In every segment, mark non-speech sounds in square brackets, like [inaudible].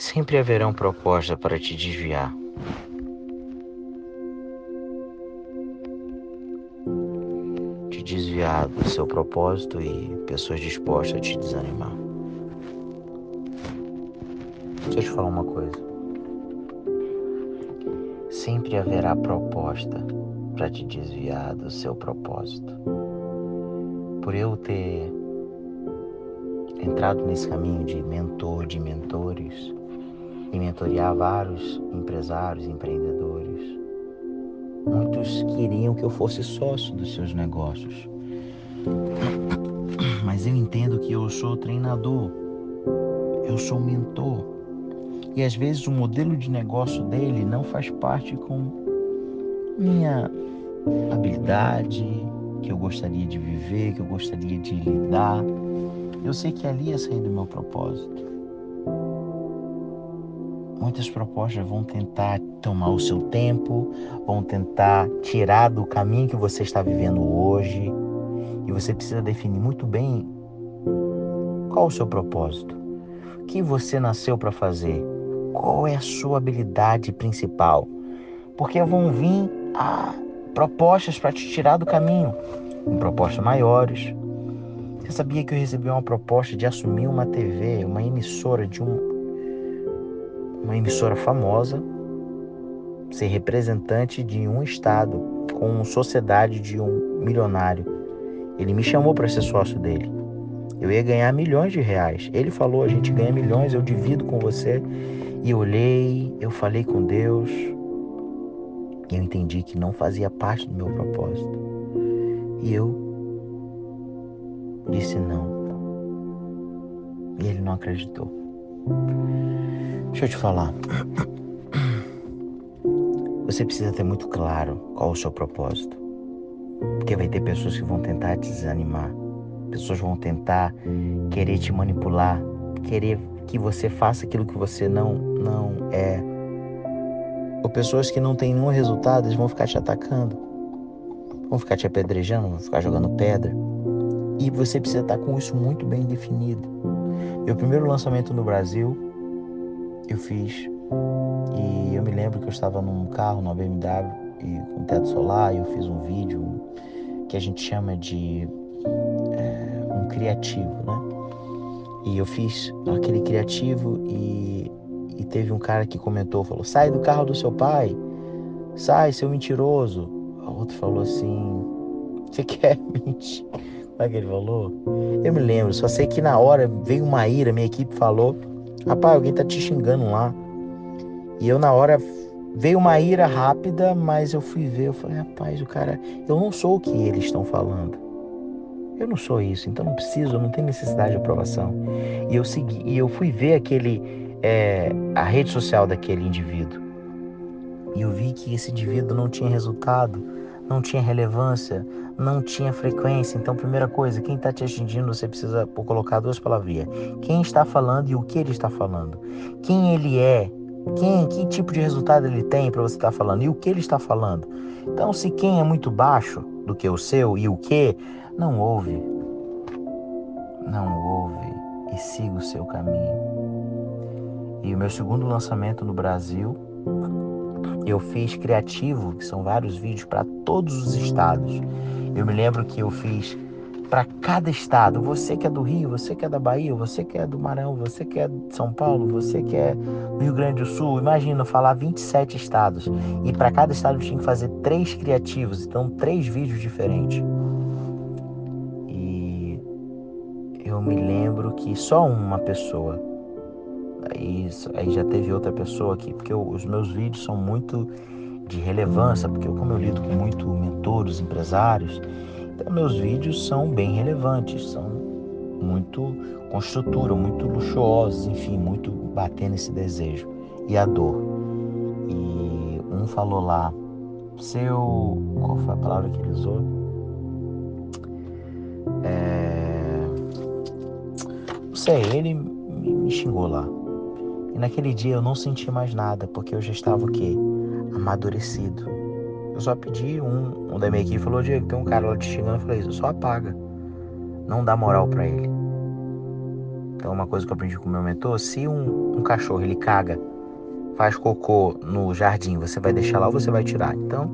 Sempre haverão propostas para te desviar. Te desviar do seu propósito e pessoas dispostas a te desanimar. Deixa eu te falar uma coisa. Sempre haverá proposta para te desviar do seu propósito. Por eu ter entrado nesse caminho de mentor de mentores mentorear vários empresários, empreendedores, muitos queriam que eu fosse sócio dos seus negócios. Mas eu entendo que eu sou treinador, eu sou mentor. E às vezes o modelo de negócio dele não faz parte com minha habilidade, que eu gostaria de viver, que eu gostaria de lidar. Eu sei que ali ia sair do meu propósito. Muitas propostas vão tentar tomar o seu tempo, vão tentar tirar do caminho que você está vivendo hoje. E você precisa definir muito bem qual o seu propósito. O que você nasceu para fazer? Qual é a sua habilidade principal? Porque vão vir a propostas para te tirar do caminho, propostas maiores. Você sabia que eu recebi uma proposta de assumir uma TV, uma emissora de um, uma emissora famosa, ser representante de um estado com sociedade de um milionário. Ele me chamou para ser sócio dele. Eu ia ganhar milhões de reais. Ele falou: a gente ganha milhões, eu divido com você. E eu olhei, eu falei com Deus, e eu entendi que não fazia parte do meu propósito. E eu disse não. E ele não acreditou. Deixa eu te falar. Você precisa ter muito claro qual o seu propósito. Porque vai ter pessoas que vão tentar te desanimar. Pessoas vão tentar querer te manipular, querer que você faça aquilo que você não não é ou pessoas que não têm nenhum resultado, eles vão ficar te atacando, vão ficar te apedrejando, vão ficar jogando pedra. E você precisa estar com isso muito bem definido. Meu primeiro lançamento no Brasil, eu fiz e eu me lembro que eu estava num carro, numa BMW, e com teto solar, e eu fiz um vídeo que a gente chama de é, um criativo, né? E eu fiz aquele criativo e e teve um cara que comentou, falou: "Sai do carro do seu pai. Sai, seu mentiroso". O outro falou assim: "Você [laughs] quer mentir?" Como é que ele falou? Eu me lembro, só sei que na hora veio uma ira, minha equipe falou: "Rapaz, alguém tá te xingando lá". E eu na hora veio uma ira rápida, mas eu fui ver, eu falei: "Rapaz, o cara, eu não sou o que eles estão falando". Eu não sou isso, então não preciso, não tenho necessidade de aprovação. E eu segui, e eu fui ver aquele é, a rede social daquele indivíduo. E eu vi que esse indivíduo não tinha resultado, não tinha relevância, não tinha frequência. Então, primeira coisa, quem está te atingindo, você precisa colocar duas palavrinhas. Quem está falando e o que ele está falando. Quem ele é, quem, que tipo de resultado ele tem para você estar tá falando e o que ele está falando. Então, se quem é muito baixo do que o seu e o que, não ouve. Não ouve e siga o seu caminho. E o meu segundo lançamento no Brasil, eu fiz criativo, que são vários vídeos para todos os estados. Eu me lembro que eu fiz para cada estado. Você que é do Rio, você que é da Bahia, você que é do Maranhão, você que é de São Paulo, você que é do Rio Grande do Sul. Imagina falar 27 estados. E para cada estado eu tinha que fazer três criativos, então três vídeos diferentes. E eu me lembro que só uma pessoa Aí, aí já teve outra pessoa aqui, porque eu, os meus vídeos são muito de relevância, porque como eu lido com muito mentores, empresários, então meus vídeos são bem relevantes, são muito com estrutura, muito luxuosos, enfim, muito batendo esse desejo e a dor. E um falou lá, seu. Qual foi a palavra que ele usou? É... Não sei, ele me xingou lá. E naquele dia eu não senti mais nada, porque eu já estava o quê? Amadurecido. Eu só pedi um, um da minha equipe falou, Diego, tem um cara lá te xingando, eu falei, só apaga. Não dá moral para ele. Então, uma coisa que eu aprendi com o meu mentor: se um, um cachorro ele caga, faz cocô no jardim, você vai deixar lá ou você vai tirar? Então,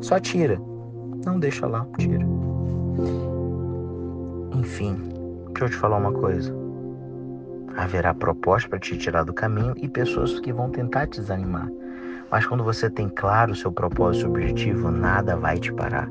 só tira. Não deixa lá, tira. Enfim, deixa eu te falar uma coisa. Haverá propostas para te tirar do caminho e pessoas que vão tentar te desanimar. Mas quando você tem claro o seu propósito e objetivo, nada vai te parar.